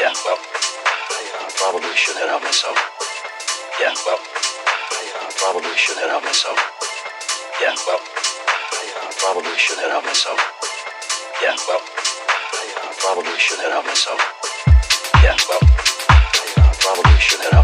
Yeah, well, I uh, probably should head out myself. Yeah, well, I uh, probably should head out myself. Yeah, well, I uh, probably should head out myself. Yeah, well, I uh, probably should head out myself. Yeah, well, I uh, probably should head.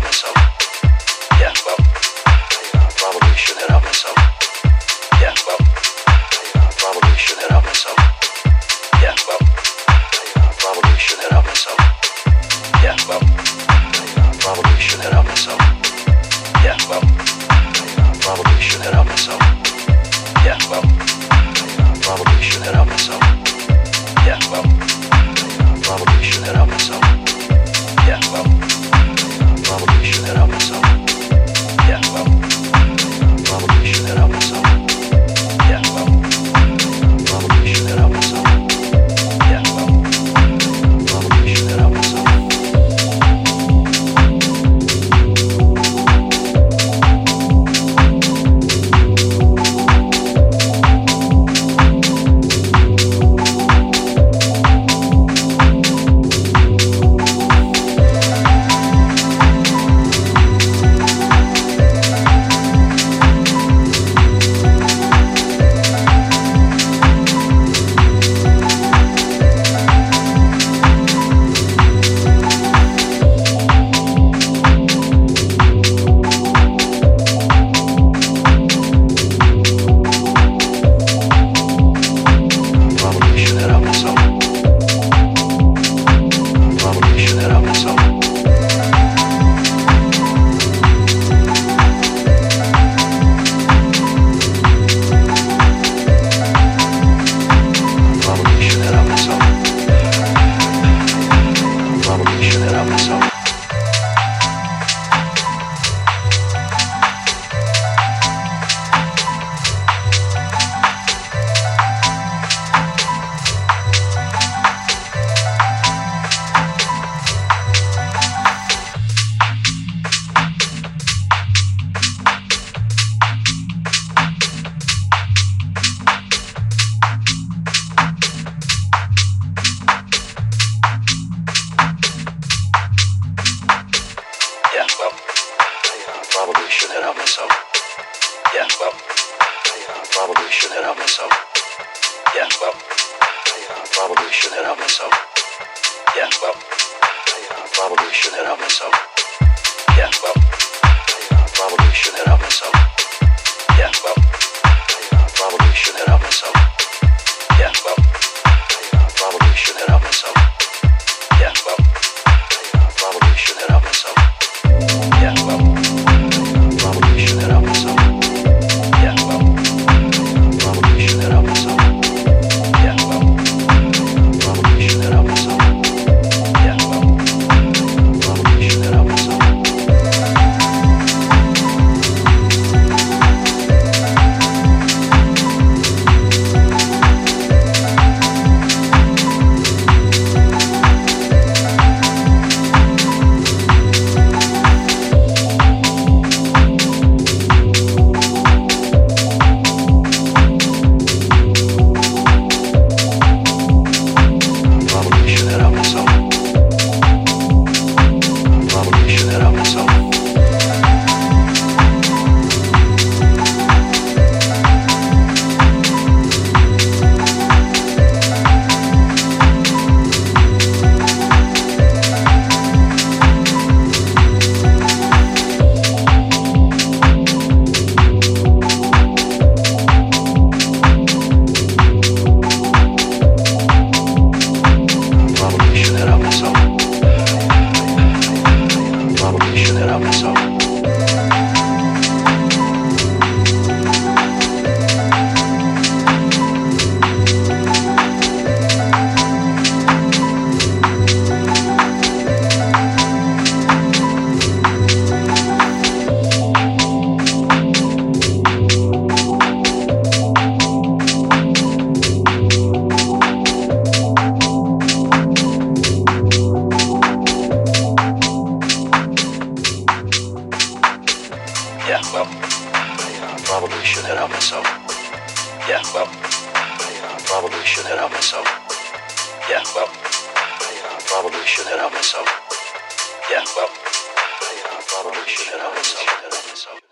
probably should head out myself. Yeah, well, I uh, probably should head out myself. Yeah, well, I uh, probably should head out myself. Yeah, well, I uh, probably should head out. myself. Yeah, well, I uh, probably shouldn't help. Yeah, well, I uh, probably shouldn't help myself. Yeah, well, I uh, probably shouldn't help myself. Yeah, well, I uh, probably shouldn't help myself. Yeah, well, I probably shouldn't help myself.